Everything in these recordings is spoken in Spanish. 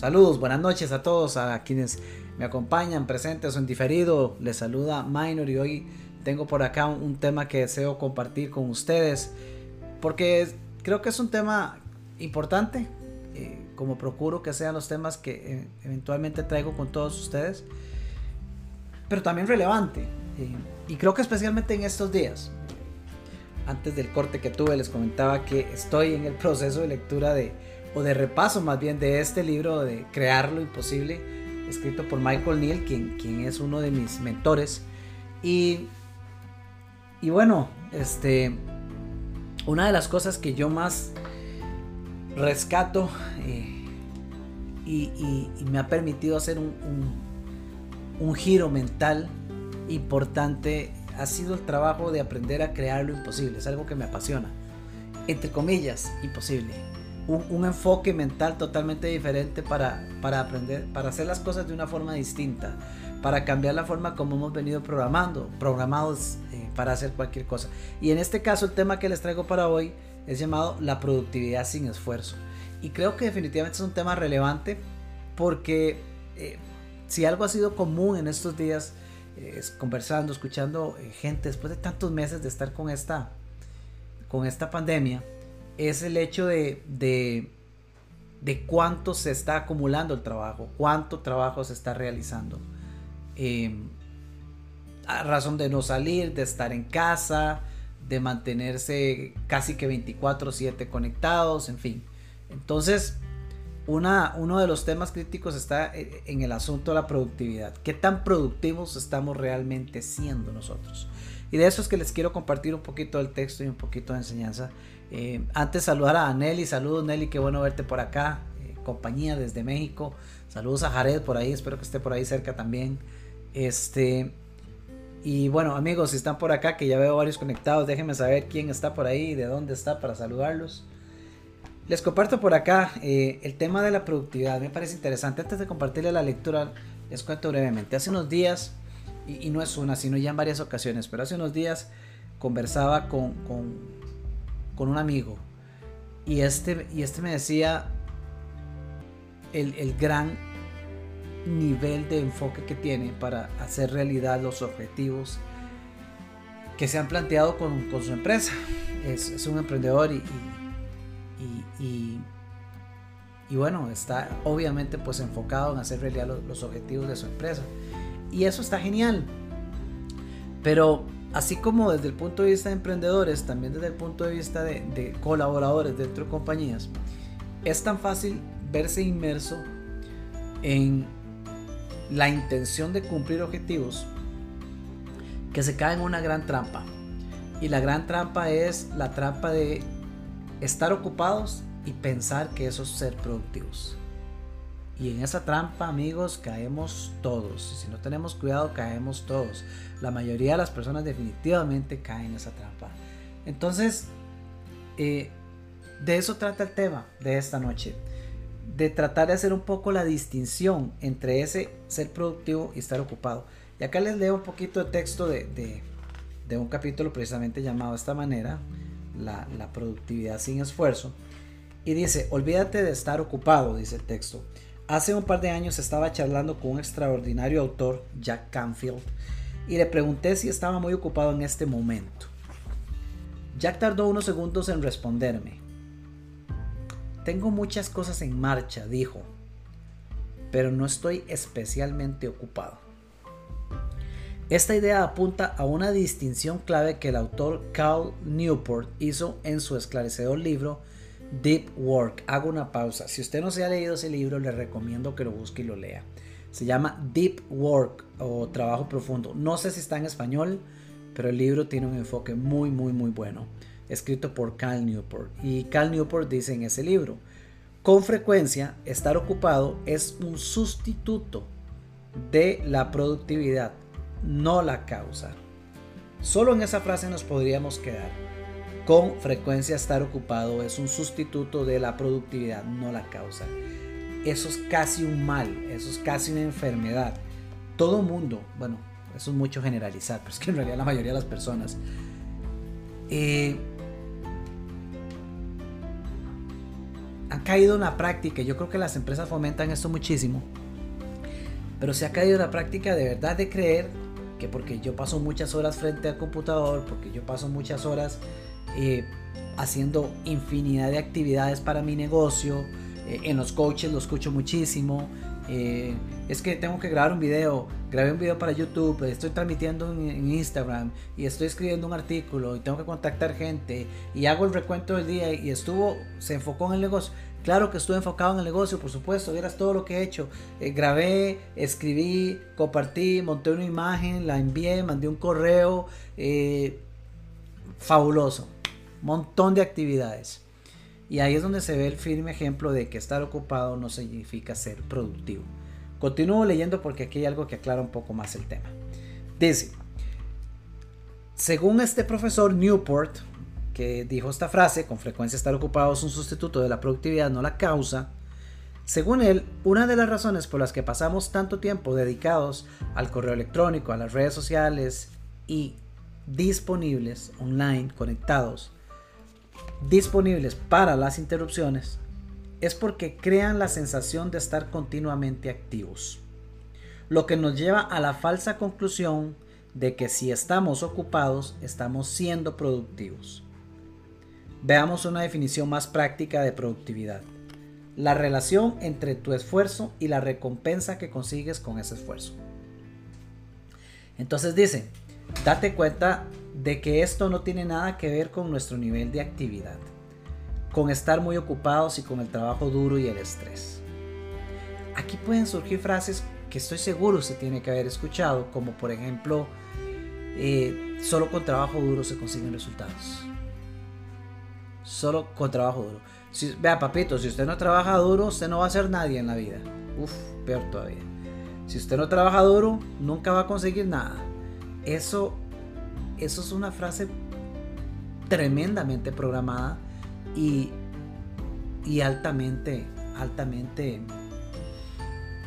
Saludos, buenas noches a todos, a quienes me acompañan, presentes o en diferido. Les saluda Minor y hoy tengo por acá un, tema que deseo compartir con ustedes porque creo que es un tema importante, eh, como procuro que sean los temas que eh, eventualmente traigo con todos ustedes, pero también relevante. Eh, y creo que especialmente en estos días. Antes del corte que tuve les comentaba que estoy en el proceso de lectura de o de repaso más bien de este libro de Crear lo Imposible, escrito por Michael Neal, quien, quien es uno de mis mentores. Y, y bueno, este, una de las cosas que yo más rescato eh, y, me ha permitido hacer un, un giro mental importante ha sido el trabajo de aprender a crear lo imposible. Es algo que me apasiona. Entre comillas, imposible un, enfoque mental totalmente diferente para, para aprender, para hacer las cosas de una forma distinta, para cambiar la forma como hemos venido programando, programados eh, para hacer cualquier cosa. Y en este caso el tema que les traigo para hoy es llamado la productividad sin esfuerzo. Y creo que definitivamente es un tema relevante porque eh, si algo ha sido común en estos días, eh, conversando, escuchando gente después de tantos meses de estar con esta, con esta pandemia, es el hecho de, de, cuánto se está acumulando el trabajo, cuánto trabajo se está realizando. Em, a razón de no salir, de estar en casa, de mantenerse casi que 24/7 conectados, en fin. Entonces, una, uno de los temas críticos está e, en el asunto de la productividad. ¿Qué tan productivos estamos realmente siendo nosotros? Y de eso es que les quiero compartir un poquito del texto y un poquito de enseñanza eh, antes saludar a Nelly, saludos Nelly, qué bueno verte por acá, eh, compañía desde México, saludos a Jared por ahí, espero que esté por ahí cerca también. Este, y bueno amigos, si están por acá, que ya veo varios conectados, déjenme saber quién está por ahí y de dónde está para saludarlos. Les comparto por acá eh, el tema de la productividad, me parece interesante. Antes de compartirle la lectura, les cuento brevemente. Hace unos días, y, no es una, sino ya en varias ocasiones, pero hace unos días conversaba con con un amigo y este, y este me decía el, gran nivel de enfoque que tiene para hacer realidad los objetivos que se han planteado con, su empresa. Es, un emprendedor y, y, bueno, está obviamente pues enfocado en hacer realidad los, los objetivos de su empresa. Y eso está genial. Pero así como desde el punto de vista de emprendedores, también desde el punto de vista de, colaboradores dentro de compañías, es tan fácil verse inmerso en la intención de cumplir objetivos que se cae en una gran trampa. Y la gran trampa es la trampa de estar ocupados y pensar que eso es ser productivos. Y en esa trampa, amigos, caemos todos. Si no tenemos cuidado, caemos todos. La mayoría de las personas definitivamente caen en esa trampa. Entonces, eh, de eso trata el tema de esta noche. De tratar de hacer un poco la distinción entre ese ser productivo y estar ocupado. Y acá les leo un poquito de texto de, un capítulo precisamente llamado de esta manera, la, la productividad sin esfuerzo. Y dice, olvídate de estar ocupado, dice el texto. Hace un par de años estaba charlando con un extraordinario autor, Jack Canfield, y le pregunté si estaba muy ocupado en este momento. Jack tardó unos segundos en responderme. Tengo muchas cosas en marcha, dijo, pero no estoy especialmente ocupado. Esta idea apunta a una distinción clave que el autor Carl Newport hizo en su esclarecedor libro Deep Work. Hago una pausa. Si usted no se ha leído ese libro, le recomiendo que lo busque y lo lea. Se llama Deep Work o Trabajo Profundo. No sé si está en español, pero el libro tiene un enfoque muy, muy, muy bueno. Escrito por Cal Newport. Y Cal Newport dice en ese libro, con frecuencia, estar ocupado es un sustituto de la productividad, no la causa. Solo en esa frase nos podríamos quedar. Con frecuencia estar ocupado es un sustituto de la productividad, no la causa. Eso es casi un mal, eso es casi una enfermedad. Todo mundo, bueno, eso es mucho generalizar, pero es que en realidad la mayoría de las personas eh, caído en la práctica, yo creo que las empresas fomentan esto muchísimo, pero se ha caído en la práctica de verdad de creer que porque yo paso muchas horas frente al computador, porque yo paso muchas horas eh, haciendo infinidad de actividades para mi negocio, eh, en los coaches lo escucho muchísimo, eh, es que tengo que grabar un video, grabé un video para YouTube, estoy transmitiendo en, Instagram y estoy escribiendo un artículo y tengo que contactar gente y hago el recuento del día y estuvo, se enfocó en el negocio. Claro que estuve enfocado en el negocio, por supuesto, vieras todo lo que he hecho. Grabé, escribí, compartí, monté una imagen, la envié, mandé un correo. Fabuloso. Montón de actividades. Y ahí es donde se ve el firme ejemplo de que estar ocupado no significa ser productivo. Continúo leyendo porque aquí hay algo que aclara un poco más el tema. Dice, según este profesor Newport, que dijo esta frase, con frecuencia estar ocupado es un sustituto de la productividad, no la causa, según él, una de las razones por las que pasamos tanto tiempo dedicados al correo electrónico, a las redes sociales y disponibles online, conectados, disponibles para las interrupciones es porque crean la sensación de estar continuamente activos. Lo que nos lleva a la falsa conclusión de que si estamos ocupados estamos siendo productivos. Veamos una definición más práctica de productividad. La relación entre tu esfuerzo y la recompensa que consigues con ese esfuerzo. Entonces dice, date cuenta de que esto no tiene nada que ver con nuestro nivel de actividad, con estar muy ocupados y con el trabajo duro y el estrés. Aquí pueden surgir frases que estoy seguro se tiene que haber escuchado, como por ejemplo, eh, solo con trabajo duro se consiguen resultados. Solo con trabajo duro. Si, vea, papito, si usted no trabaja duro, usted no va a ser nadie en la vida. Uf, peor todavía. Si usted no trabaja duro, nunca va a conseguir nada. Eso eso es una frase tremendamente programada y, altamente, altamente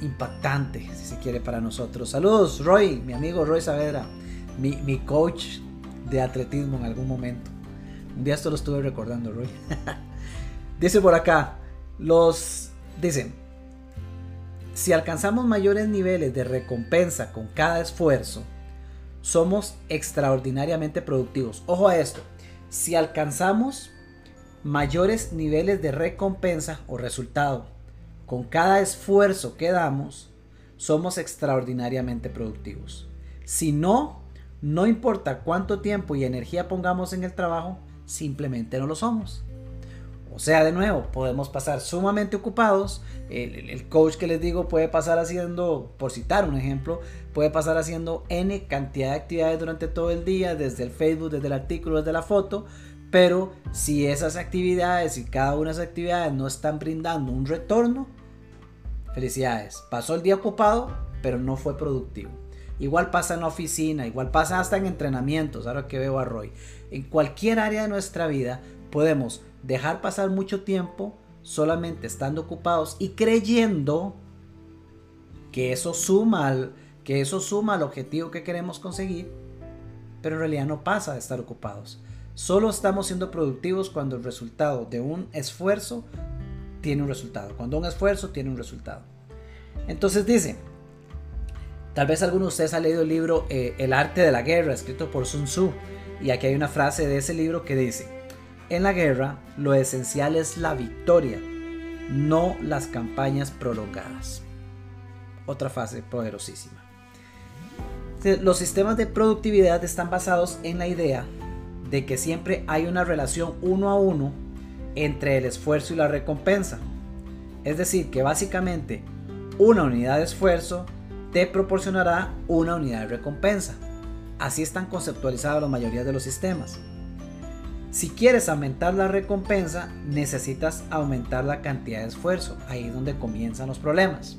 impactante, si se quiere, para nosotros. Saludos, Roy, mi amigo Roy Saavedra, mi, mi coach de atletismo en algún momento. Un día esto lo estuve recordando, Roy. dice por acá, los, dicen, si alcanzamos mayores niveles de recompensa con cada esfuerzo, somos extraordinariamente productivos. Ojo a esto, si alcanzamos mayores niveles de recompensa o resultado con cada esfuerzo que damos, somos extraordinariamente productivos. Si no, no importa cuánto tiempo y energía pongamos en el trabajo, simplemente no lo somos. O sea, de nuevo, podemos pasar sumamente ocupados. El, coach que les digo puede pasar haciendo, por citar un ejemplo, puede pasar haciendo N cantidad de actividades durante todo el día, desde el Facebook, desde el artículo, desde la foto. Pero si esas actividades y cada una de esas actividades no están brindando un retorno, felicidades. Pasó el día ocupado, pero no fue productivo. Igual pasa en la oficina, igual pasa hasta en entrenamientos, ahora que veo a Roy. En cualquier área de nuestra vida podemos dejar pasar mucho tiempo solamente estando ocupados y creyendo que eso suma al, que eso suma al objetivo que queremos conseguir, pero en realidad no pasa de estar ocupados. Solo estamos siendo productivos cuando el resultado de un esfuerzo tiene un resultado. Cuando un esfuerzo tiene un resultado. Entonces dice, tal vez alguno de ustedes ha leído el libro eh, El arte de la guerra, escrito por Sun Tzu. Y aquí hay una frase de ese libro que dice, en la guerra, lo esencial es la victoria, no las campañas prolongadas. Otra fase poderosísima. Los sistemas de productividad están basados en la idea de que siempre hay una relación uno a uno entre el esfuerzo y la recompensa. Es decir, que básicamente una unidad de esfuerzo te proporcionará una unidad de recompensa. Así están conceptualizados la mayoría de los sistemas. Si quieres aumentar la recompensa, necesitas aumentar la cantidad de esfuerzo. Ahí es donde comienzan los problemas.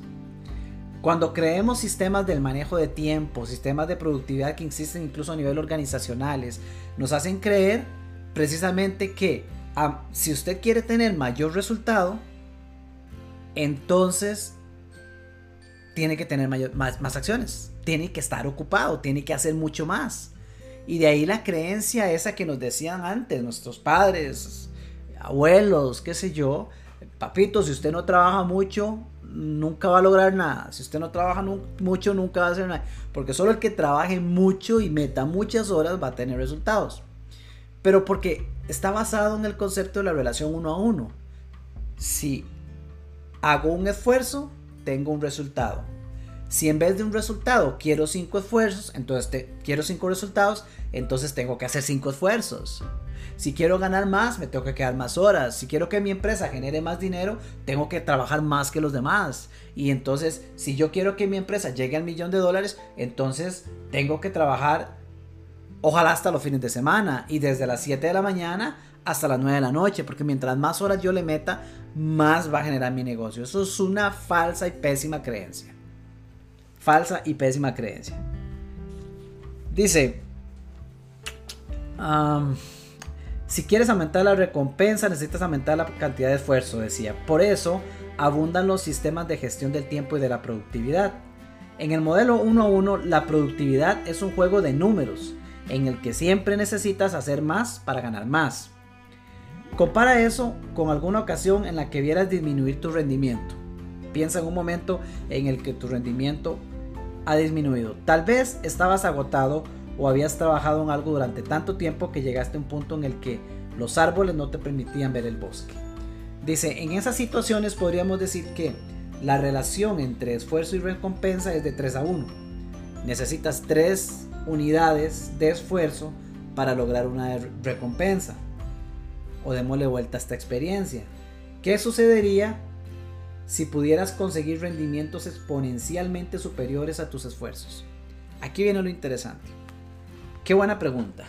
Cuando creemos sistemas del manejo de tiempo, sistemas de productividad que existen incluso a nivel organizacionales, nos hacen creer precisamente que si usted quiere tener mayor resultado, entonces tiene que tener más acciones, tiene que estar ocupado, tiene que hacer mucho más. Y de ahí la creencia esa que nos decían antes nuestros padres, abuelos, qué sé yo, papito, si usted no trabaja mucho, nunca va a lograr nada. Si usted no trabaja mucho, nunca va a hacer nada. Porque solo el que trabaje mucho y meta muchas horas va a tener resultados. Pero porque está basado en el concepto de la relación uno a uno. Si hago un esfuerzo, tengo un resultado. Si en vez de un resultado quiero cinco esfuerzos, entonces quiero cinco resultados, entonces tengo que hacer cinco esfuerzos. Si quiero ganar más, me tengo que quedar más horas. Si quiero que mi empresa genere más dinero, tengo que trabajar más que los demás. Y entonces, si yo quiero que mi empresa llegue al millón de dólares, entonces tengo que trabajar, ojalá hasta los fines de semana y desde las 7 de la mañana hasta las 9 de la noche, porque mientras más horas yo le meta, más va a generar mi negocio. Eso es una falsa y pésima creencia. Falsa y pésima creencia. Dice, si quieres aumentar la recompensa, necesitas aumentar la cantidad de esfuerzo, decía. Por eso abundan los sistemas de gestión del tiempo y de la productividad. En el modelo 1 a 1, la productividad es un juego de números, en el que siempre necesitas hacer más para ganar más. Compara eso con alguna ocasión en la que vieras disminuir tu rendimiento. Piensa en un momento en el que tu rendimiento ha disminuido. Tal vez estabas agotado o habías trabajado en algo durante tanto tiempo que llegaste a un punto en el que los árboles no te permitían ver el bosque. Dice, en esas situaciones podríamos decir que la relación entre esfuerzo y recompensa es de 3 a 1. Necesitas 3 unidades de esfuerzo para lograr una recompensa. O démosle vuelta a esta experiencia. ¿Qué sucedería si pudieras conseguir rendimientos exponencialmente superiores a tus esfuerzos? Aquí viene lo interesante. Qué buena pregunta.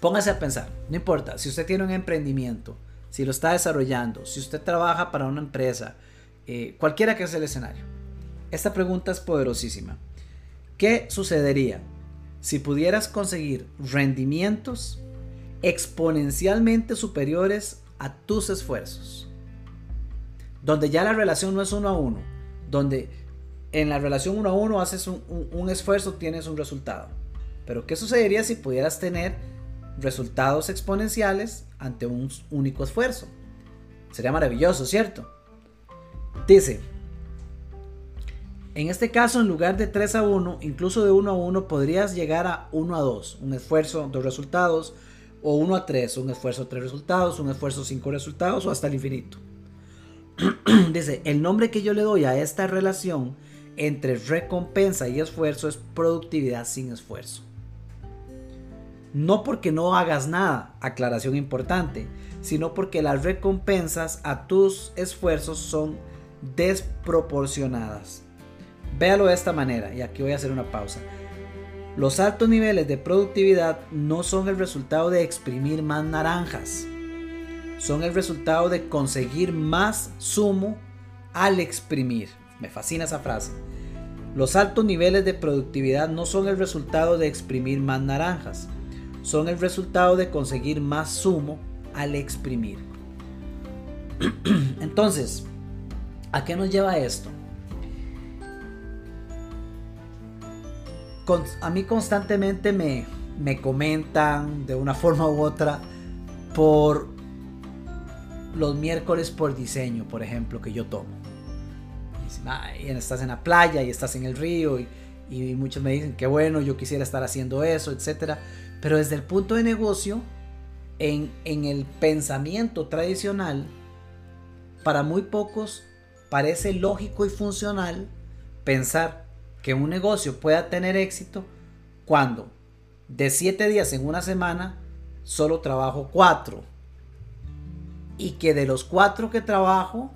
Póngase a pensar, no importa, si usted tiene un emprendimiento, si lo está desarrollando, si usted trabaja para una empresa, eh, cualquiera que sea el escenario. Esta pregunta es poderosísima. ¿Qué sucedería si pudieras conseguir rendimientos exponencialmente superiores a tus esfuerzos? Donde ya la relación no es uno a uno, donde en la relación uno a uno haces un esfuerzo, tienes un resultado. Pero ¿qué sucedería si pudieras tener resultados exponenciales ante un único esfuerzo? Sería maravilloso, ¿cierto? Dice, en este caso, en lugar de 3 a 1, incluso de 1 a 1, podrías llegar a 1 a 2, un esfuerzo, dos resultados, o 1 a 3, un esfuerzo, tres resultados, un esfuerzo, cinco resultados, o hasta el infinito. Dice, el nombre que yo le doy a esta relación entre recompensa y esfuerzo es productividad sin esfuerzo. No porque no hagas nada, aclaración importante, sino porque las recompensas a tus esfuerzos son desproporcionadas. Véalo de esta manera, y aquí voy a hacer una pausa. Los altos niveles de productividad no son el resultado de exprimir más naranjas, son el resultado de conseguir más zumo al exprimir. Me fascina esa frase. Los altos niveles de productividad no son el resultado de exprimir más naranjas, son el resultado de conseguir más zumo al exprimir. Entonces, ¿a qué nos lleva esto? a mí constantemente me, me comentan de una forma u otra por los miércoles por diseño, por ejemplo, que yo tomo. Y estás en la playa y estás en el río y, y muchos me dicen que bueno, yo quisiera estar haciendo eso, etcétera. Pero desde el punto de negocio, en, el pensamiento tradicional, para muy pocos parece lógico y funcional pensar que un negocio pueda tener éxito cuando de siete días en una semana solo trabajo cuatro y que de los cuatro que trabajo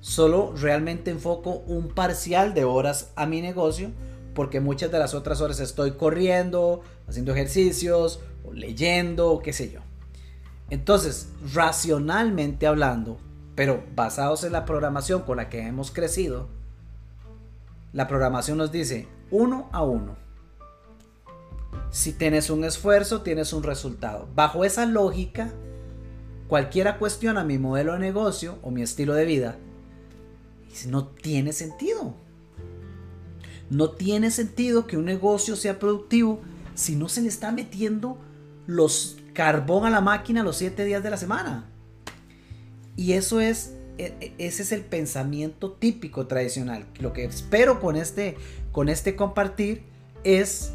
solo realmente enfoco un parcial de horas a mi negocio porque muchas de las otras horas estoy corriendo, haciendo ejercicios, o leyendo, o qué sé yo. Entonces, racionalmente hablando, pero basados en la programación con la que hemos crecido, la programación nos dice uno a uno. Si tienes un esfuerzo, tienes un resultado. Bajo esa lógica, cualquiera cuestiona mi modelo de negocio o mi estilo de vida, no tiene sentido. No tiene sentido que un negocio sea productivo si no se le está metiendo los carbón a la máquina los 7 días de la semana. Y eso es, e, e, ese es el pensamiento típico tradicional. Lo que espero con este, con este compartir es,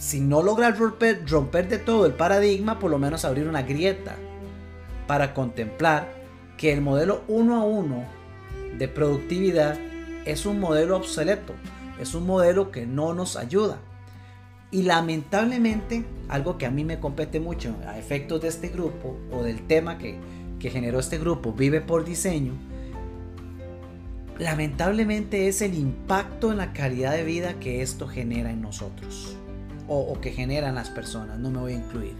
si no lograr romper, romper de todo el paradigma, por lo menos abrir una grieta para contemplar que el modelo uno a uno de productividad es un modelo obsoleto, es un modelo que no nos ayuda. Y lamentablemente, algo que a mí me compete mucho a efectos de este grupo o del tema que, generó este grupo, Vive por Diseño, lamentablemente es el impacto en la calidad de vida que esto genera en nosotros o, que generan las personas. No me voy a incluir,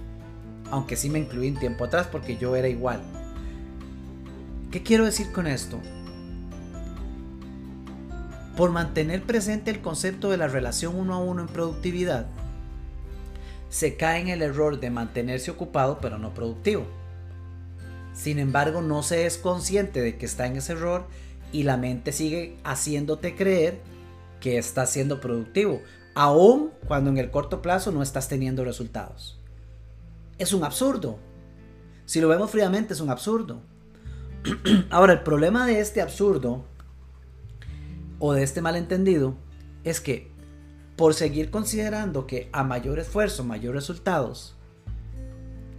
aunque sí me incluí en tiempo atrás porque yo era igual. ¿Qué quiero decir con esto? Por mantener presente el concepto de la relación uno a uno en productividad, se cae en el error de mantenerse ocupado pero no productivo. Sin embargo, no se es consciente de que está en ese error y la mente sigue haciéndote creer que estás siendo productivo, aun cuando en el corto plazo no estás teniendo resultados. Es un absurdo. Si lo vemos fríamente, es un absurdo. Ahora, el problema de este absurdo o de este malentendido es que por seguir considerando que a mayor esfuerzo, mayor resultados,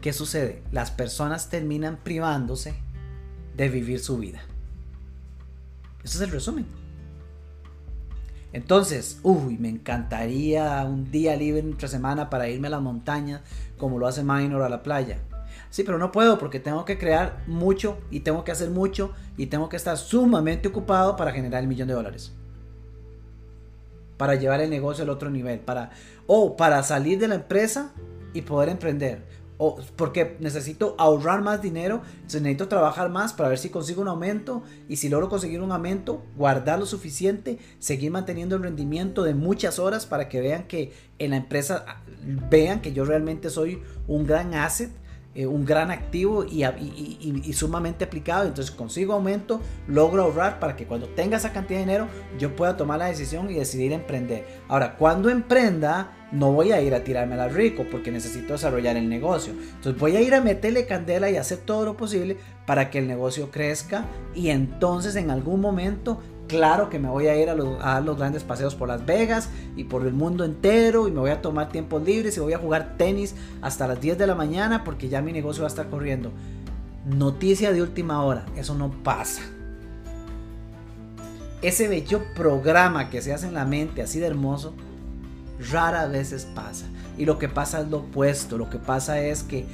¿qué sucede? Las personas terminan privándose de vivir su vida. Ese es el resumen. Entonces, uy, me encantaría un día libre entre semana para irme a la montaña, como lo hace Minor a la playa. Sí, pero no puedo porque tengo que crear mucho y tengo que hacer mucho y tengo que estar sumamente ocupado para generar el millón de dólares. Para llevar el negocio al otro nivel. Para, o para salir de la empresa y poder emprender. O porque necesito ahorrar más dinero, necesito trabajar más para ver si consigo un aumento y si logro conseguir un aumento, guardar lo suficiente, seguir manteniendo el rendimiento de muchas horas para que vean que en la empresa vean que yo realmente soy un gran asset eh, un gran activo y, sumamente aplicado. Entonces consigo aumento, logro ahorrar para que cuando tenga esa cantidad de dinero yo pueda tomar la decisión y decidir emprender. Ahora, cuando emprenda, no voy a ir a tirarme la rico porque necesito desarrollar el negocio. Entonces voy a ir a meterle candela y hacer todo lo posible para que el negocio crezca y entonces en algún momento Claro que me voy a ir a, dar los grandes paseos por Las Vegas y por el mundo entero y me voy a tomar tiempos libres y voy a jugar tenis hasta las 10 de la mañana porque ya mi negocio va a estar corriendo. Noticia de última hora, eso no pasa. Ese bello programa que se hace en la mente así de hermoso, rara veces pasa. Y lo que pasa es lo opuesto, lo que pasa es que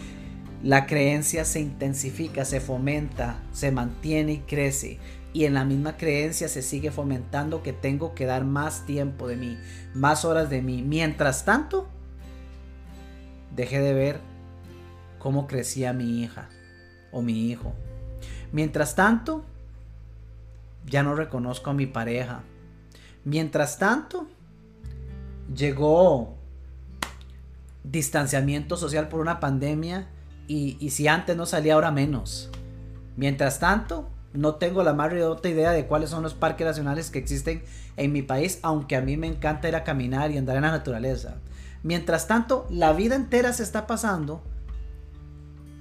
la creencia se intensifica, se fomenta, se mantiene y crece y en la misma creencia se sigue fomentando que tengo que dar más tiempo de mí, más horas de mí. Mientras tanto, dejé de ver cómo crecía mi hija o mi hijo. Mientras tanto, ya no reconozco a mi pareja. Mientras tanto, llegó distanciamiento social por una pandemia y, y si antes no salía ahora menos. Mientras tanto, no tengo la más remota idea de cuáles son los parques nacionales que existen en mi país, aunque a mí me encanta ir a caminar y andar en la naturaleza. Mientras tanto, la vida entera se está pasando,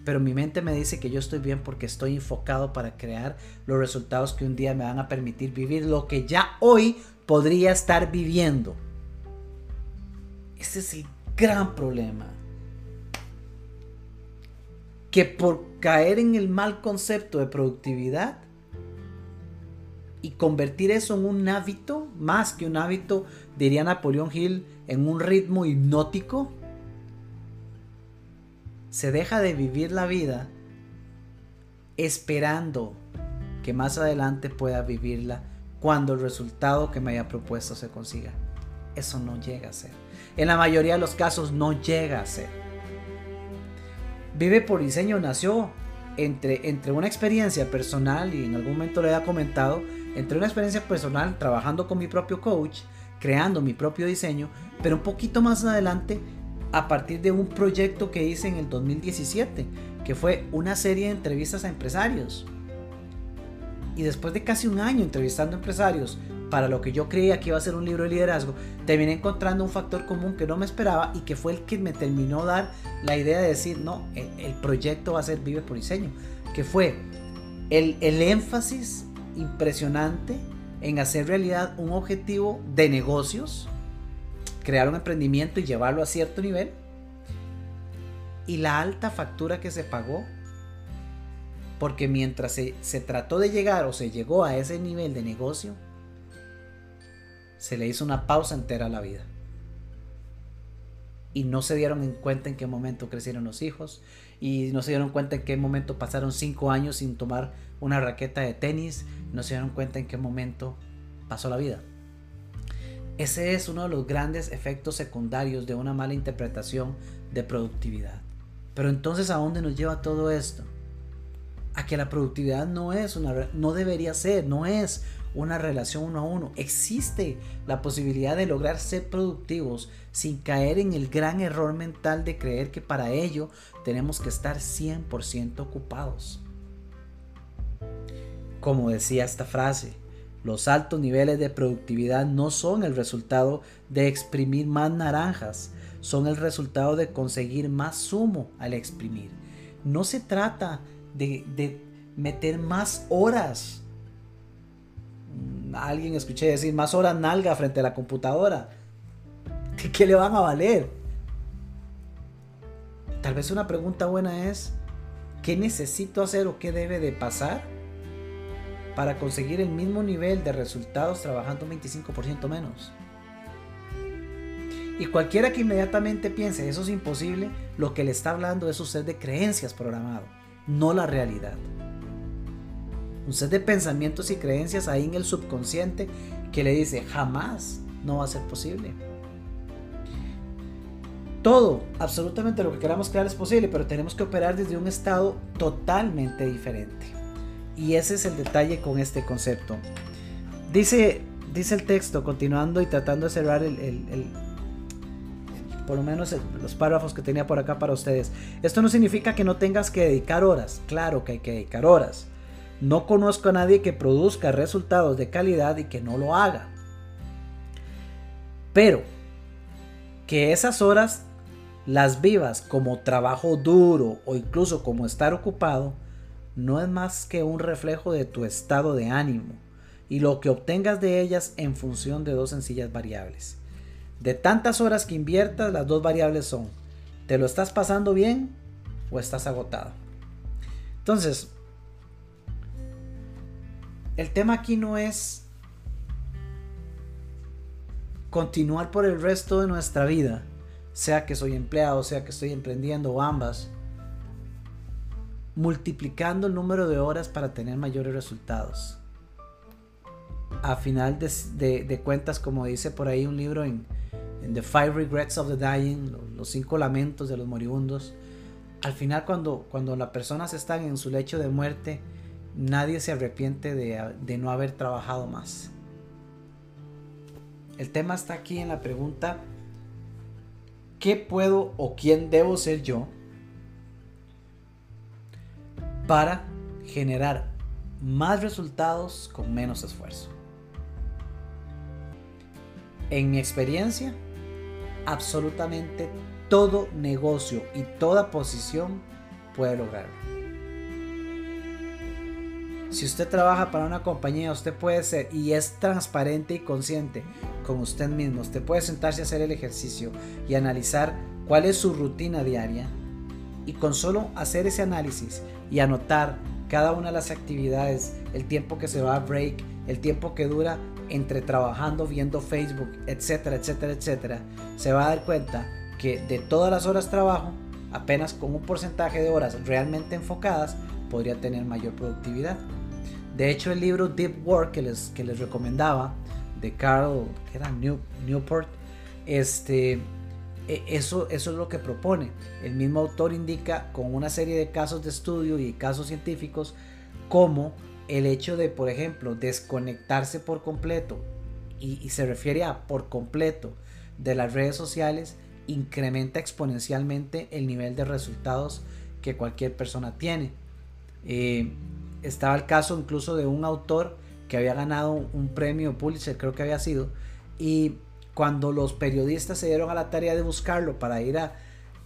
pero mi mente me dice que yo estoy bien porque estoy enfocado para crear los resultados que un día me van a permitir vivir lo que ya hoy podría estar viviendo. Ese es el gran problema. Que por caer en el mal concepto de productividad, y convertir eso en un hábito, más que un hábito, diría Napoleón Hill, en un ritmo hipnótico, se deja de vivir la vida esperando que más adelante pueda vivirla cuando el resultado que me haya propuesto se consiga. Eso no llega a ser. En la mayoría de los casos no llega a ser. Vive por diseño nació entre, entre una experiencia personal y en algún momento le he comentado entre una experiencia personal trabajando con mi propio coach, creando mi propio diseño, pero un poquito más adelante a partir de un proyecto que hice en el 2017, que fue una serie de entrevistas a empresarios. Y después de casi un año entrevistando empresarios para lo que yo creía que iba a ser un libro de liderazgo, terminé encontrando un factor común que no me esperaba y que fue el que me terminó dar la idea de decir, no, el, proyecto va a ser Vive por Diseño, que fue el, el énfasis impresionante en hacer realidad un objetivo de negocios, crear un emprendimiento y llevarlo a cierto nivel, y la alta factura que se pagó porque mientras se, se, trató de llegar o se llegó a ese nivel de negocio, se le hizo una pausa entera a la vida. Y no se dieron en cuenta en qué momento crecieron los hijos. Y no se dieron cuenta en qué momento pasaron cinco años sin tomar una raqueta de tenis. No se dieron cuenta en qué momento pasó la vida. Ese es uno de los grandes efectos secundarios de una mala interpretación de productividad. Pero entonces, ¿a dónde nos lleva todo esto? A que la productividad no es una, no debería ser, no es una relación uno a uno. Existe la posibilidad de lograr ser productivos sin caer en el gran error mental de creer que para ello tenemos que estar 100% ocupados. Como decía esta frase, los altos niveles de productividad no son el resultado de exprimir más naranjas, son el resultado de conseguir más zumo al exprimir. No se trata de, de meter más horas alguien escuché decir más horas nalga frente a la computadora. ¿Qué, le van a valer? Tal vez una pregunta buena es, ¿qué necesito hacer o qué debe de pasar para conseguir el mismo nivel de resultados trabajando un 25% menos? Y cualquiera que inmediatamente piense eso es imposible, lo que le está hablando es usted de creencias programado, no la realidad un set de pensamientos y creencias ahí en el subconsciente que le dice jamás no va a ser posible. Todo, absolutamente lo que queramos crear es posible, pero tenemos que operar desde un estado totalmente diferente. Y ese es el detalle con este concepto. Dice, dice el texto, continuando y tratando de cerrar el, por lo menos los párrafos que tenía por acá para ustedes. Esto no significa que no tengas que dedicar horas. Claro que hay que dedicar horas. No conozco a nadie que produzca resultados de calidad y que no lo haga. Pero que esas horas las vivas como trabajo duro o incluso como estar ocupado, no es más que un reflejo de tu estado de ánimo y lo que obtengas de ellas en función de dos sencillas variables. De tantas horas que inviertas, las dos variables son, ¿te lo estás pasando bien o estás agotado? Entonces, el tema aquí no es continuar por el resto de nuestra vida, sea que soy empleado, sea que estoy emprendiendo o ambas, multiplicando el número de horas para tener mayores resultados. A final de, cuentas, como dice por ahí un libro en, The Five Regrets of the Dying, los cinco lamentos de los moribundos, al final cuando, cuando las personas están en su lecho de muerte, nadie se arrepiente de, no haber trabajado más. El tema está aquí en la pregunta, ¿qué puedo o quién debo ser yo para generar más resultados con menos esfuerzo? En mi experiencia, absolutamente todo negocio y toda posición puede lograrlo. Si usted trabaja para una compañía, usted puede ser y es transparente y consciente con usted mismo. Usted puede sentarse a hacer el ejercicio y analizar cuál es su rutina diaria. Y con solo hacer ese análisis y anotar cada una de las actividades, el tiempo que se va a break, el tiempo que dura entre trabajando, viendo Facebook, etcétera, etcétera, etcétera, se va a dar cuenta que de todas las horas trabajo, apenas con un porcentaje de horas realmente enfocadas, podría tener mayor productividad. De hecho, el libro Deep Work que les, que les recomendaba, de Carl que era Newport, este, e, eso, eso es lo que propone. El mismo autor indica con una serie de casos de estudio y casos científicos cómo el hecho de, por ejemplo, desconectarse por completo, y, y se refiere a por completo, de las redes sociales, incrementa exponencialmente el nivel de resultados que cualquier persona tiene. Eh, estaba el caso incluso de un autor que había ganado un premio Pulitzer, creo que había sido, y cuando los periodistas se dieron a la tarea de buscarlo para ir a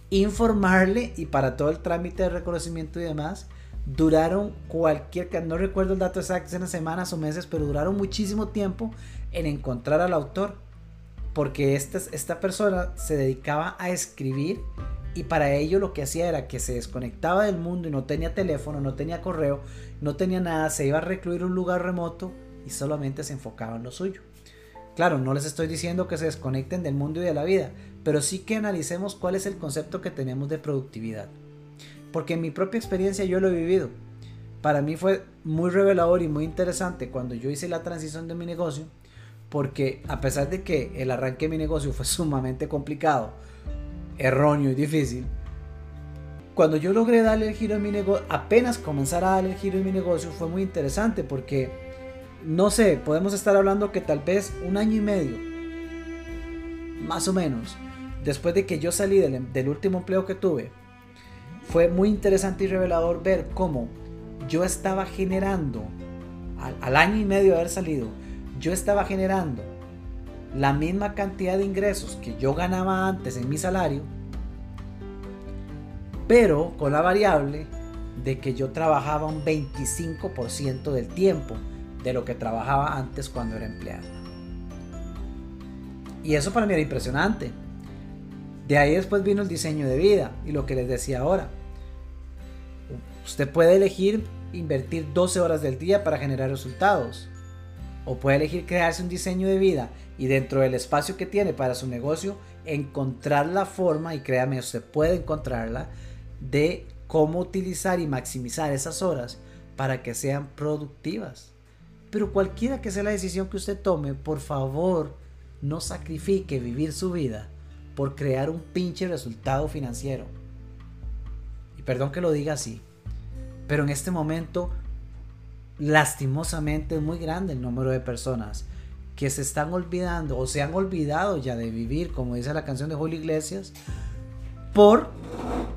informarle y para todo el trámite de reconocimiento y demás, duraron cualquier, no recuerdo el dato exacto, en semanas o meses, pero duraron muchísimo tiempo en encontrar al autor, porque esta, esta persona se dedicaba a escribir y para ello lo que hacía era que se desconectaba del mundo y no tenía teléfono, no tenía correo, no tenía nada, se iba a recluir un lugar remoto y solamente se enfocaba en lo suyo. Claro, no les estoy diciendo que se desconecten del mundo y de la vida, pero sí que analicemos cuál es el concepto que tenemos de productividad. Porque en mi propia experiencia yo lo he vivido. Para mí fue muy revelador y muy interesante cuando yo hice la transición de mi negocio, porque a pesar de que el arranque de mi negocio fue sumamente complicado, erróneo y difícil, cuando yo logré darle el giro a mi negocio, apenas comenzar a darle el giro en mi negocio, fue muy interesante porque, no sé, podemos estar hablando que tal vez un año y medio, más o menos, después de que yo salí del, del último empleo que tuve, fue muy interesante y revelador ver cómo yo estaba generando, al, al año y medio de haber salido, yo estaba generando la misma cantidad de ingresos que yo ganaba antes en mi salario, pero con la variable de que yo trabajaba un 25% del tiempo de lo que trabajaba antes cuando era empleado. Y eso para mí era impresionante. De ahí después vino el diseño de vida y lo que les decía ahora. Usted puede elegir invertir 12 horas del día para generar resultados. O puede elegir crearse un diseño de vida y dentro del espacio que tiene para su negocio encontrar la forma, y créame, usted puede encontrarla, de cómo utilizar y maximizar esas horas para que sean productivas. Pero cualquiera que sea la decisión que usted tome, por favor, no sacrifique vivir su vida por crear un pinche resultado financiero. Y perdón que lo diga así, pero en este momento, lastimosamente, es muy grande el número de personas que se están olvidando o se han olvidado ya de vivir, como dice la canción de Julio Iglesias, por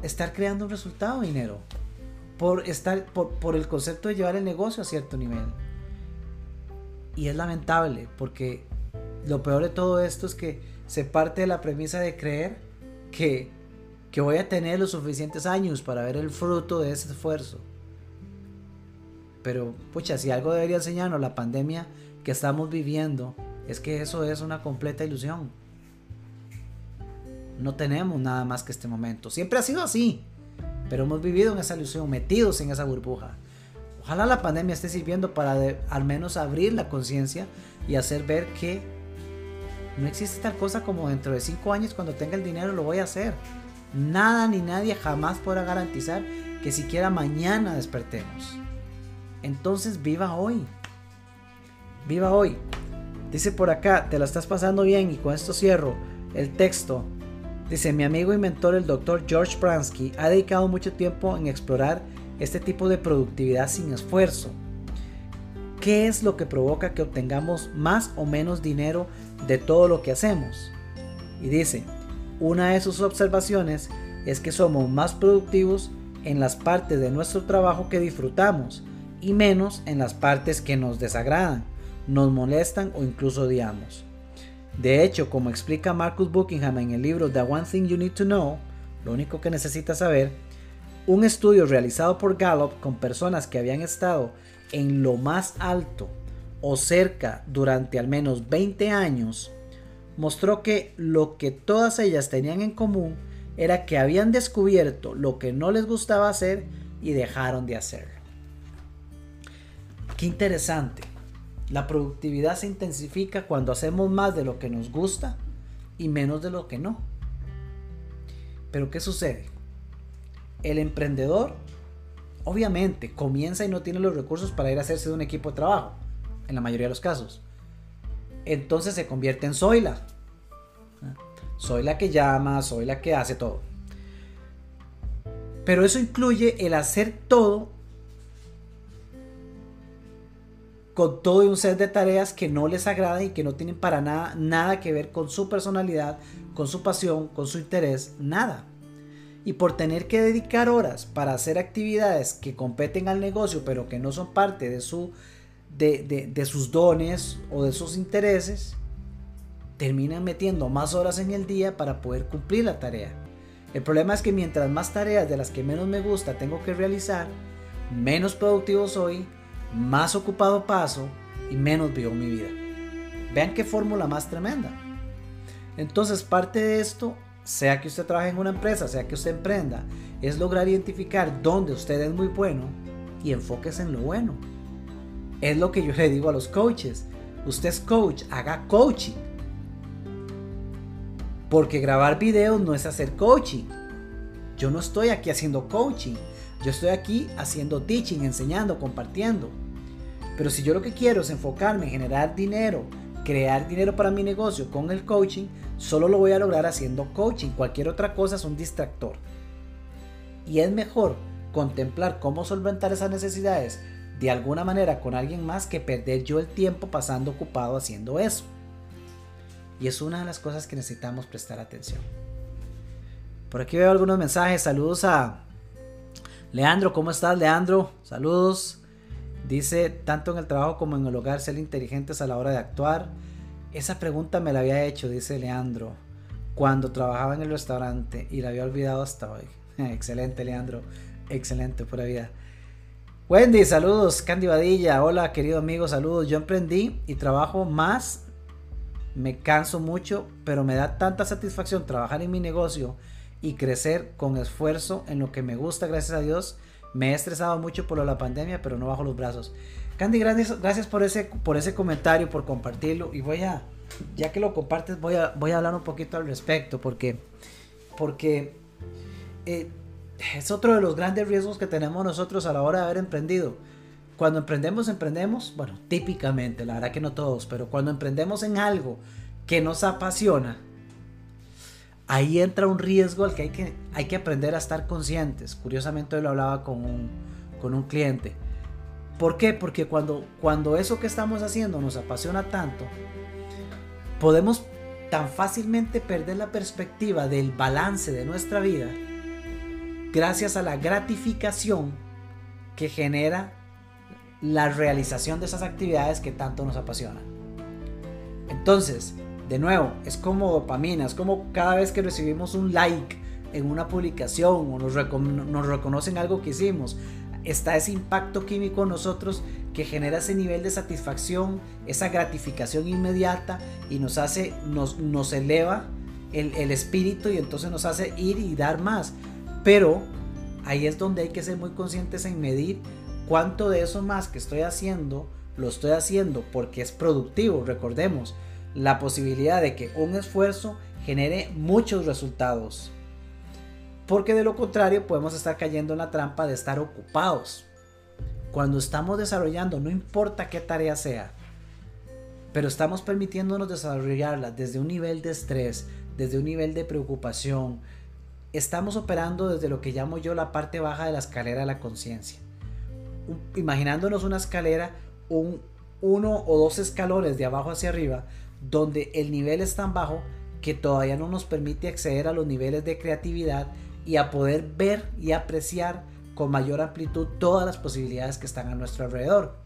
estar creando un resultado de dinero, por, estar, por, por el concepto de llevar el negocio a cierto nivel. Y es lamentable porque lo peor de todo esto es que se parte de la premisa de creer que, que voy a tener los suficientes años para ver el fruto de ese esfuerzo. Pero, pucha, si algo debería enseñarnos la pandemia que estamos viviendo, es que eso es una completa ilusión. No tenemos nada más que este momento. Siempre ha sido así. Pero hemos vivido en esa ilusión, metidos en esa burbuja. Ojalá la pandemia esté sirviendo para al menos abrir la conciencia y hacer ver que no existe tal cosa como dentro de cinco años cuando tenga el dinero lo voy a hacer. Nada ni nadie jamás podrá garantizar que siquiera mañana despertemos. Entonces viva hoy. Viva hoy. Dice por acá, te la estás pasando bien y con esto cierro el texto. Dice, mi amigo y mentor el doctor George Pransky ha dedicado mucho tiempo en explorar este tipo de productividad sin esfuerzo. ¿Qué es lo que provoca que obtengamos más o menos dinero de todo lo que hacemos? Y dice, una de sus observaciones es que somos más productivos en las partes de nuestro trabajo que disfrutamos y menos en las partes que nos desagradan, nos molestan o incluso odiamos. De hecho, como explica Marcus Buckingham en el libro The One Thing You Need to Know, lo único que necesitas saber, un estudio realizado por Gallup con personas que habían estado en lo más alto o cerca durante al menos 20 años, mostró que lo que todas ellas tenían en común era que habían descubierto lo que no les gustaba hacer y dejaron de hacerlo. Interesante. La productividad se intensifica cuando hacemos más de lo que nos gusta y menos de lo que no. Pero ¿qué sucede? El emprendedor obviamente comienza y no tiene los recursos para ir a hacerse de un equipo de trabajo, en la mayoría de los casos. Entonces se convierte en soy la. Soy la que llama, soy la que hace todo. Pero eso incluye el hacer todo con todo un set de tareas que no les agrada y que no tienen para nada, nada que ver con su personalidad, con su pasión, con su interés, nada. Y por tener que dedicar horas para hacer actividades que competen al negocio pero que no son parte de su, de, de sus dones o de sus intereses, terminan metiendo más horas en el día para poder cumplir la tarea. El problema es que mientras más tareas de las que menos me gusta tengo que realizar, menos productivo soy, más ocupado paso y menos vivo mi vida. Vean qué fórmula más tremenda. Entonces parte de esto, sea que usted trabaje en una empresa, sea que usted emprenda, es lograr identificar dónde usted es muy bueno y enfóquese en lo bueno. Es lo que yo le digo a los coaches. Usted es coach, haga coaching. Porque grabar videos no es hacer coaching. Yo no estoy aquí haciendo coaching. Yo estoy aquí haciendo teaching, enseñando, compartiendo. Pero si yo lo que quiero es enfocarme en generar dinero, crear dinero para mi negocio con el coaching, solo lo voy a lograr haciendo coaching. Cualquier otra cosa es un distractor. Y es mejor contemplar cómo solventar esas necesidades de alguna manera con alguien más que perder yo el tiempo pasando ocupado haciendo eso. Y es una de las cosas que necesitamos prestar atención. Por aquí veo algunos mensajes. Saludos a Leandro. ¿Cómo estás, Leandro? Saludos. Dice, tanto en el trabajo como en el hogar, ser inteligentes a la hora de actuar. Esa pregunta me la había hecho, dice Leandro, cuando trabajaba en el restaurante y la había olvidado hasta hoy. Excelente, Leandro. Excelente, pura vida. Wendy, saludos. Candy Vadilla, hola, querido amigo, saludos. Yo emprendí y trabajo más me canso mucho, pero me da tanta satisfacción trabajar en mi negocio y crecer con esfuerzo en lo que me gusta, gracias a Dios. Me he estresado mucho por la pandemia, pero no bajo los brazos. Candy, gracias, gracias por, ese, por ese comentario, por compartirlo. Y voy a, ya que lo compartes, voy a, voy a hablar un poquito al respecto, porque, porque eh, es otro de los grandes riesgos que tenemos nosotros a la hora de haber emprendido cuando emprendemos, emprendemos, bueno, típicamente, la verdad que no todos, pero cuando emprendemos en algo que nos apasiona, ahí entra un riesgo al que hay que, hay que aprender a estar conscientes. Curiosamente hoy lo hablaba con un, con un cliente. ¿Por qué? Porque cuando, cuando eso que estamos haciendo nos apasiona tanto, podemos tan fácilmente perder la perspectiva del balance de nuestra vida gracias a la gratificación que genera la realización de esas actividades que tanto nos apasionan. Entonces, de nuevo, es como dopamina, es como cada vez que recibimos un like en una publicación o nos, reconocen algo que hicimos, está ese impacto químico en nosotros que genera ese nivel de satisfacción, esa gratificación inmediata y nos hace, nos, nos eleva el, el espíritu y entonces nos hace ir y dar más. Pero ahí es donde hay que ser muy conscientes en medir cuánto de eso más que estoy haciendo lo estoy haciendo porque es productivo. Recordemos la posibilidad de que un esfuerzo genere muchos resultados. Porque de lo contrario podemos estar cayendo en la trampa de estar ocupados. Cuando estamos desarrollando, no importa qué tarea sea, pero estamos permitiéndonos desarrollarla desde un nivel de estrés, desde un nivel de preocupación, estamos operando desde lo que llamo yo la parte baja de la escalera de la conciencia imaginándonos una escalera, un uno o dos escalones de abajo hacia arriba, donde el nivel es tan bajo que todavía no nos permite acceder a los niveles de creatividad y a poder ver y apreciar con mayor amplitud todas las posibilidades que están a nuestro alrededor.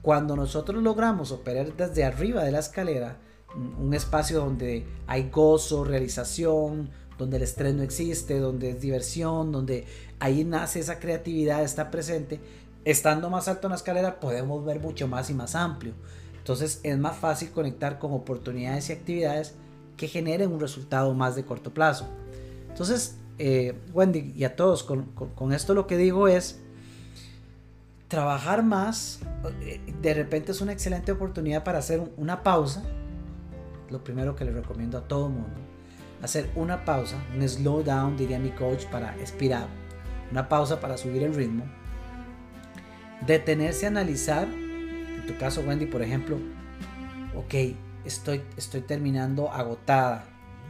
Cuando nosotros logramos operar desde arriba de la escalera, un espacio donde hay gozo, realización, donde el estrés no existe, donde es diversión, donde ahí nace esa creatividad, está presente, estando más alto en la escalera podemos ver mucho más y más amplio. Entonces es más fácil conectar con oportunidades y actividades que generen un resultado más de corto plazo. Entonces, eh, Wendy y a todos, con, esto lo que digo es, trabajar más, eh, de repente es una excelente oportunidad para hacer una pausa. Lo primero que le recomiendo a todo mundo. Hacer una pausa, un slow down, diría mi coach, para expirar. Una pausa para subir el ritmo detenerse a analizar, en tu caso Wendy, por ejemplo, ok, estoy, estoy terminando agotada.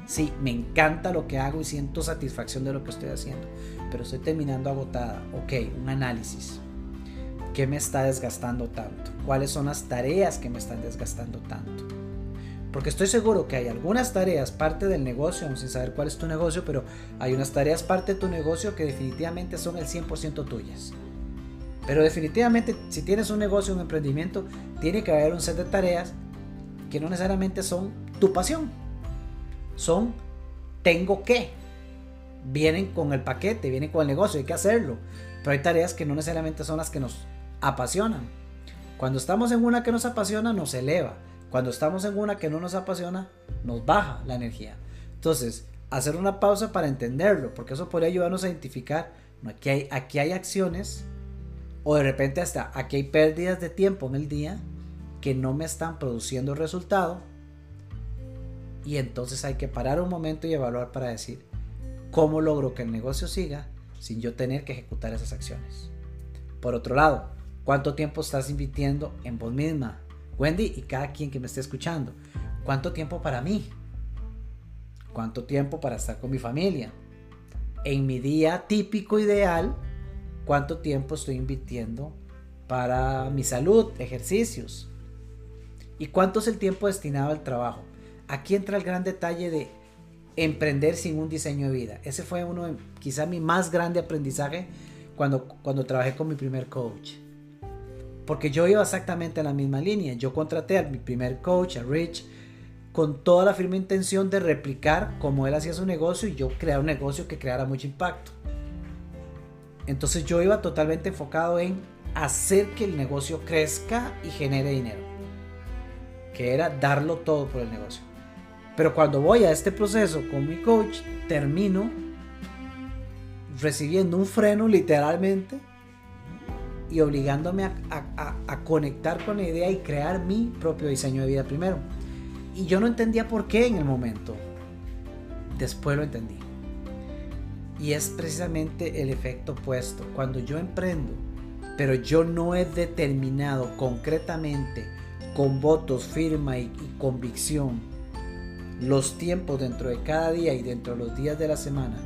Sí, me encanta lo que hago y siento satisfacción de lo que estoy haciendo, pero estoy terminando agotada. Ok, un análisis. ¿Qué me está desgastando tanto? ¿Cuáles son las tareas que me están desgastando tanto? Porque estoy seguro que hay algunas tareas parte del negocio, aún sin saber cuál es tu negocio, pero hay unas tareas parte de tu negocio que definitivamente son el 100% tuyas Pero definitivamente, si tienes un negocio, un emprendimiento, tiene que haber un set de tareas que no necesariamente son tu pasión. Son tengo que. Vienen con el paquete, vienen con el negocio, hay que hacerlo. Pero hay tareas que no necesariamente son las que nos apasionan. Cuando estamos en una que nos apasiona, nos eleva. Cuando estamos en una que no nos apasiona, nos baja la energía. Entonces, hacer una pausa para entenderlo, porque eso podría ayudarnos a identificar, aquí hay, aquí hay acciones, o de repente hasta aquí hay pérdidas de tiempo en el día que no me están produciendo resultado. Y entonces hay que parar un momento y evaluar para decir, ¿cómo logro que el negocio siga sin yo tener que ejecutar esas acciones? Por otro lado, ¿cuánto tiempo estás invirtiendo en vos misma, Wendy, y cada quien que me esté escuchando? ¿Cuánto tiempo para mí? ¿Cuánto tiempo para estar con mi familia? En mi día típico ideal, ¿cuánto tiempo estoy invirtiendo para mi salud, ejercicios? ¿Y cuánto es el tiempo destinado al trabajo? Aquí entra el gran detalle de emprender sin un diseño de vida. Ese fue uno, de, quizá mi más grande aprendizaje cuando, cuando trabajé con mi primer coach. Porque yo iba exactamente en la misma línea. Yo contraté a mi primer coach, a Rich, con toda la firme intención de replicar cómo él hacía su negocio y yo crear un negocio que creara mucho impacto. Entonces yo iba totalmente enfocado en hacer que el negocio crezca y genere dinero. Que era darlo todo por el negocio. Pero cuando voy a este proceso con mi coach, termino recibiendo un freno literalmente y obligándome a, conectar con la idea y crear mi propio diseño de vida primero. Y yo no entendía por qué en el momento. Después lo entendí. Y es precisamente el efecto opuesto. Cuando yo emprendo, pero yo no he determinado concretamente, con votos, firma y, convicción, los tiempos dentro de cada día y dentro de los días de la semana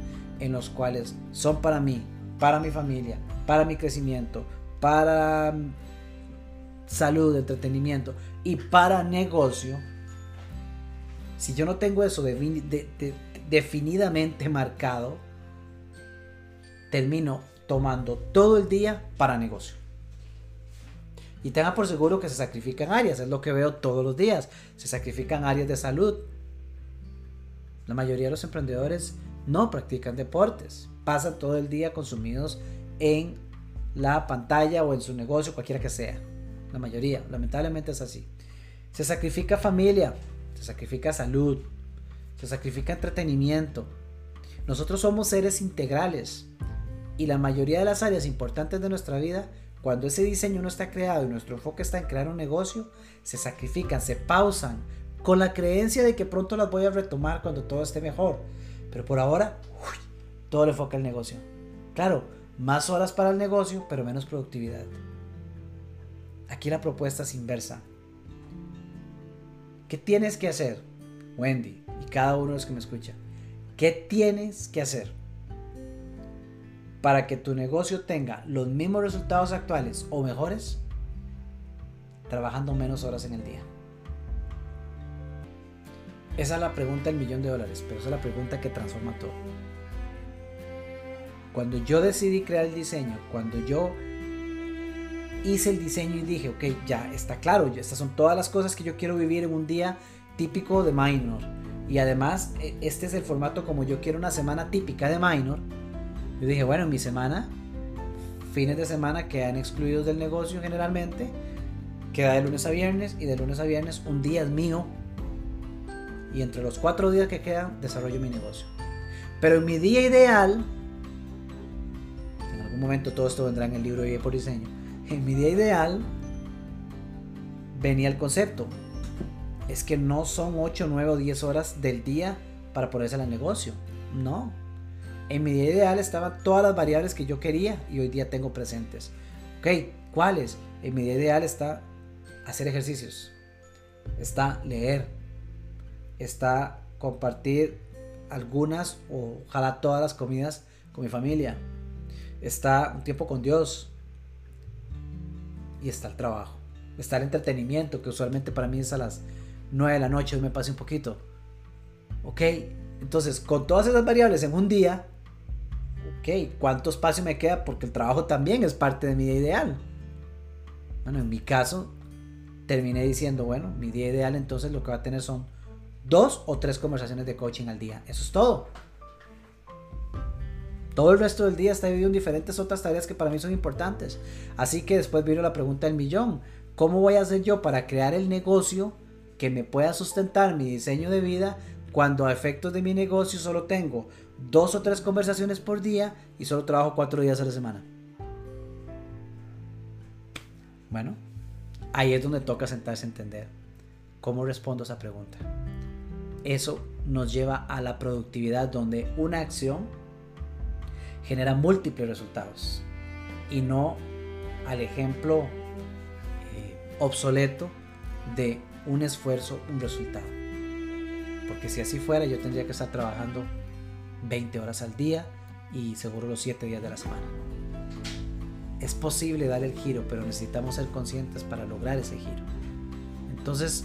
en los cuales son para mí, para mi familia, para mi crecimiento, para mm, salud, entretenimiento y para negocio, si yo no tengo eso definidamente marcado, termino tomando todo el día para negocio. Y tenga por seguro que se sacrifican áreas, es lo que veo todos los días. Se sacrifican áreas de salud. La mayoría de los emprendedores no practican deportes, pasan todo el día consumidos en la pantalla o en su negocio, cualquiera que sea. La mayoría, lamentablemente es así. Se sacrifica familia, se sacrifica salud, se sacrifica entretenimiento. Nosotros somos seres integrales y la mayoría de las áreas importantes de nuestra vida, cuando ese diseño no está creado y nuestro enfoque está en crear un negocio, se sacrifican, se pausan con la creencia de que pronto las voy a retomar cuando todo esté mejor. Pero por ahora, todo le enfoca al negocio. Claro, más horas para el negocio, pero menos productividad. Aquí la propuesta es inversa. ¿Qué tienes que hacer, Wendy? Y cada uno de los que me escucha. ¿Qué tienes que hacer para que tu negocio tenga los mismos resultados actuales o mejores trabajando menos horas en el día? Esa es la pregunta del millón de dólares, pero esa es la pregunta que transforma todo. Cuando yo decidí crear el diseño, cuando yo hice el diseño y dije, ok, ya está claro, estas son todas las cosas que yo quiero vivir en un día típico de minor. Y además, e, este es el formato como yo quiero una semana típica de minor. Yo dije, bueno, en mi semana, fines de semana quedan excluidos del negocio generalmente. Queda de lunes a viernes y de lunes a viernes un día es mío. Y entre los cuatro días que quedan, desarrollo mi negocio. Pero en mi día ideal, en algún momento todo esto vendrá en el libro de por diseño en mi día ideal venía el concepto. Es que no son 8, 9 o 10 horas del día para ponerse al negocio. No. En mi día ideal estaban todas las variables que yo quería y hoy día tengo presentes. Ok, ¿cuáles? En mi día ideal está hacer ejercicios. Está leer. Está compartir algunas o ojalá todas las comidas con mi familia. Está un tiempo con Dios y está el trabajo. Está el entretenimiento, que usualmente para mí es a las 9 de la noche, me pase un poquito. Ok, entonces con todas esas variables en un día, ¿cuánto espacio me queda? Porque el trabajo también es parte de mi día ideal. Bueno, en mi caso, terminé diciendo, bueno, mi día ideal entonces lo que va a tener son dos o tres conversaciones de coaching al día. Eso es todo. Todo el resto del día está dividido en diferentes otras tareas que para mí son importantes. Así que después vino la pregunta del millón. ¿Cómo voy a hacer yo para crear el negocio que me pueda sustentar mi diseño de vida cuando a efectos de mi negocio solo tengo dos o tres conversaciones por día y solo trabajo cuatro días a la semana? Bueno, ahí es donde toca sentarse a entender cómo respondo a esa pregunta. Eso nos lleva a la productividad donde una acción genera múltiples resultados y no al ejemplo eh, obsoleto de un esfuerzo, un resultado. Porque si así fuera, yo tendría que estar trabajando 20 horas al día y seguro los 7 días de la semana. Es posible dar el giro, pero necesitamos ser conscientes para lograr ese giro. Entonces,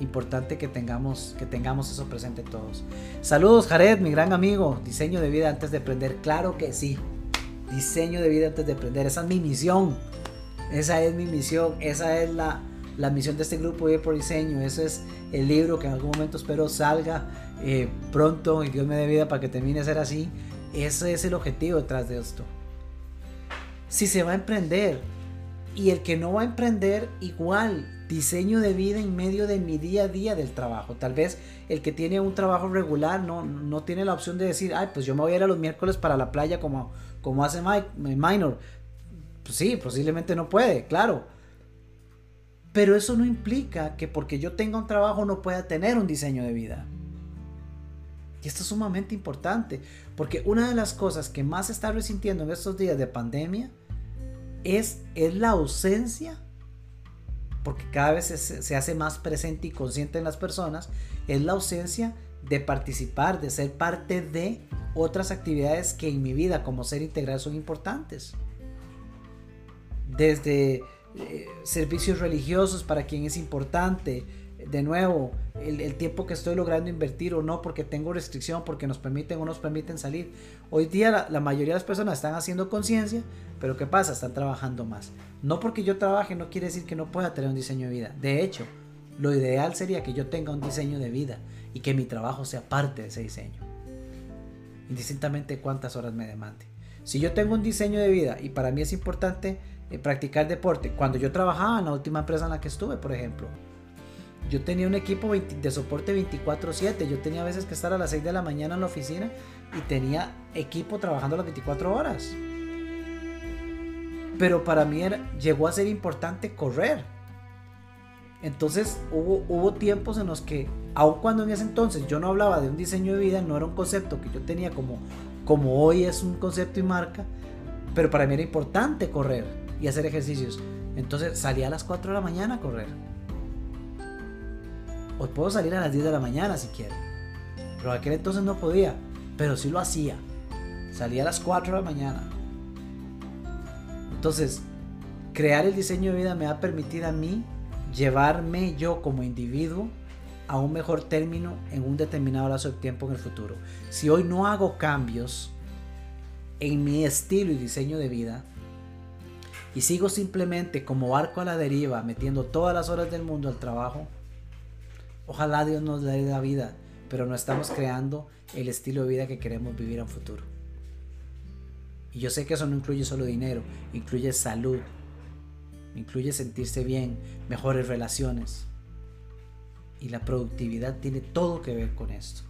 importante que tengamos, que tengamos eso presente todos. Saludos, Jared, mi gran amigo. Diseño de vida antes de aprender. Claro que sí. Diseño de vida antes de aprender. Esa es mi misión. Esa es mi misión. Esa es la, la misión de este grupo Vive por Diseño. Ese es el libro que en algún momento espero salga eh, pronto y Dios me dé vida para que termine de ser así. Ese es el objetivo detrás de esto. Si se va a emprender y el que no va a emprender igual diseño de vida en medio de mi día a día del trabajo. Tal vez el que tiene un trabajo regular no, no tiene la opción de decir, ay, pues yo me voy a ir a los miércoles para la playa como, como hace Mike, Minor. Pues sí, posiblemente no puede, claro. Pero eso no implica que porque yo tenga un trabajo no pueda tener un diseño de vida. Y esto es sumamente importante, porque una de las cosas que más se está resintiendo en estos días de pandemia es, es la ausencia porque cada vez se, hace más presente y consciente en las personas, es la ausencia de participar, de ser parte de otras actividades que en mi vida como ser integral son importantes. Desde eh, servicios religiosos para quien es importante, de nuevo, el, tiempo que estoy logrando invertir o no, porque tengo restricción, porque nos permiten o nos permiten salir. Hoy día la, mayoría de las personas están haciendo conciencia, pero ¿qué pasa? Están trabajando más. No porque yo trabaje no quiere decir que no pueda tener un diseño de vida. De hecho, lo ideal sería que yo tenga un diseño de vida y que mi trabajo sea parte de ese diseño. Indistintamente cuántas horas me demande. Si yo tengo un diseño de vida y para mí es importante eh, practicar deporte, cuando yo trabajaba en la última empresa en la que estuve, por ejemplo, yo tenía un equipo de soporte 24/7. Yo tenía a veces que estar a las 6 de la mañana en la oficina y tenía equipo trabajando las 24 horas. Pero para mí llegó a ser importante correr. Entonces hubo, tiempos en los que, aun cuando en ese entonces yo no hablaba de un diseño de vida, no era un concepto que yo tenía como, como hoy es un concepto y marca, pero para mí era importante correr y hacer ejercicios. Entonces salía a las 4 de la mañana a correr Hoy puedo salir a las 10 de la mañana si quiero. Pero aquel entonces no podía. Pero sí lo hacía. Salía a las 4 de la mañana. Entonces, crear el diseño de vida me va a permitir a mí llevarme yo como individuo a un mejor término en un determinado lazo de tiempo en el futuro. Si hoy no hago cambios en mi estilo y diseño de vida y sigo simplemente como barco a la deriva metiendo todas las horas del mundo al trabajo, Ojalá Dios nos dé la vida, pero no estamos creando el estilo de vida que queremos vivir en futuro. Y yo sé que eso no incluye solo dinero, incluye salud, incluye sentirse bien, mejores relaciones. Y la productividad tiene todo que ver con esto.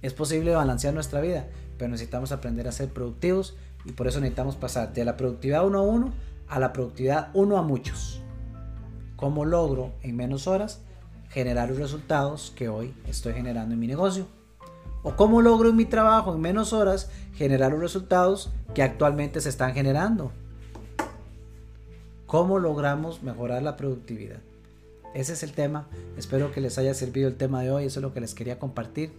Es posible balancear nuestra vida, pero necesitamos aprender a ser productivos y por eso necesitamos pasar de la productividad uno a uno a la productividad uno a muchos. ¿Cómo logro en menos horas generar los resultados que hoy estoy generando en mi negocio. O cómo logro en mi trabajo en menos horas generar los resultados que actualmente se están generando. ¿Cómo logramos mejorar la productividad? Ese es el tema. Espero que les haya servido el tema de hoy. Eso es lo que les quería compartir.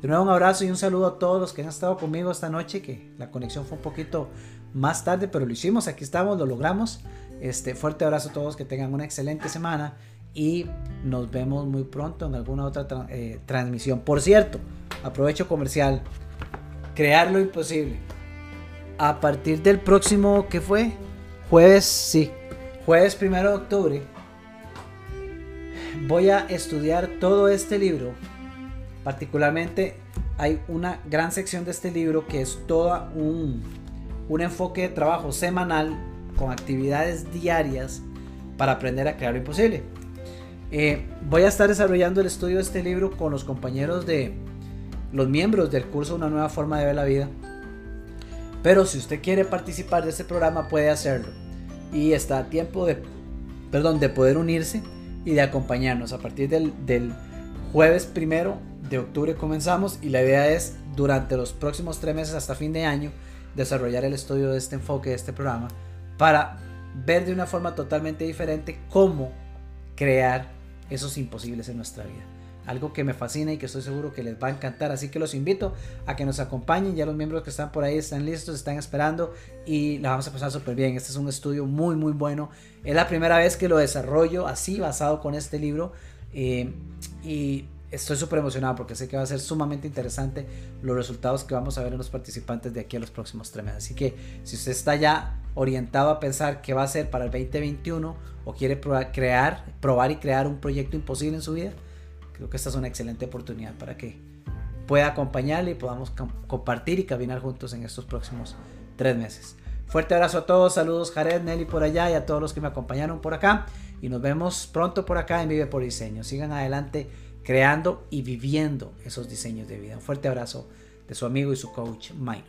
De nuevo un abrazo y un saludo a todos los que han estado conmigo esta noche, que la conexión fue un poquito más tarde, pero lo hicimos, aquí estamos, lo logramos. Este fuerte abrazo a todos, que tengan una excelente semana y nos vemos muy pronto en alguna otra eh, transmisión. Por cierto, aprovecho comercial, crear lo imposible. a partir del próximo, ¿qué fue? Jueves, sí. Jueves primero de octubre. Voy a estudiar todo este libro. Particularmente hay una gran sección de este libro que es todo un, un enfoque de trabajo semanal con actividades diarias para aprender a crear lo imposible. Eh, voy a estar desarrollando el estudio de este libro con los compañeros de los miembros del curso Una nueva forma de ver la vida. Pero si usted quiere participar de este programa puede hacerlo. Y está a tiempo de, perdón, de poder unirse y de acompañarnos. A partir del, del jueves primero de octubre comenzamos y la idea es durante los próximos tres meses hasta fin de año desarrollar el estudio de este enfoque, de este programa, para ver de una forma totalmente diferente cómo crear esos imposibles en nuestra vida. Algo que me fascina y que estoy seguro que les va a encantar. Así que los invito a que nos acompañen. Ya los miembros que están por ahí están listos, están esperando y la vamos a pasar súper bien. Este es un estudio muy, muy bueno. Es la primera vez que lo desarrollo así, basado con este libro. Eh, y estoy súper emocionado porque sé que va a ser sumamente interesante los resultados que vamos a ver en los participantes de aquí a los próximos tres meses. Así que si usted está ya orientado a pensar qué va a hacer para el 2021 o quiere probar, crear, probar y crear un proyecto imposible en su vida, creo que esta es una excelente oportunidad para que pueda acompañarle y podamos compartir y caminar juntos en estos próximos tres meses. Fuerte abrazo a todos, saludos Jared, Nelly por allá y a todos los que me acompañaron por acá. Y nos vemos pronto por acá en Vive por Diseño. Sigan adelante creando y viviendo esos diseños de vida. Un fuerte abrazo de su amigo y su coach Minor.